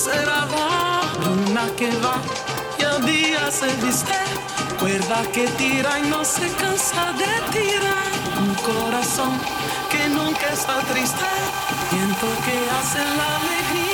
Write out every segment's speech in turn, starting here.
ser avant Luna que va y el día se viste Cuerda que tira y no se cansa de tirar. Un corazón que nunca está triste Viento que hace la alegría.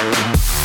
Bye.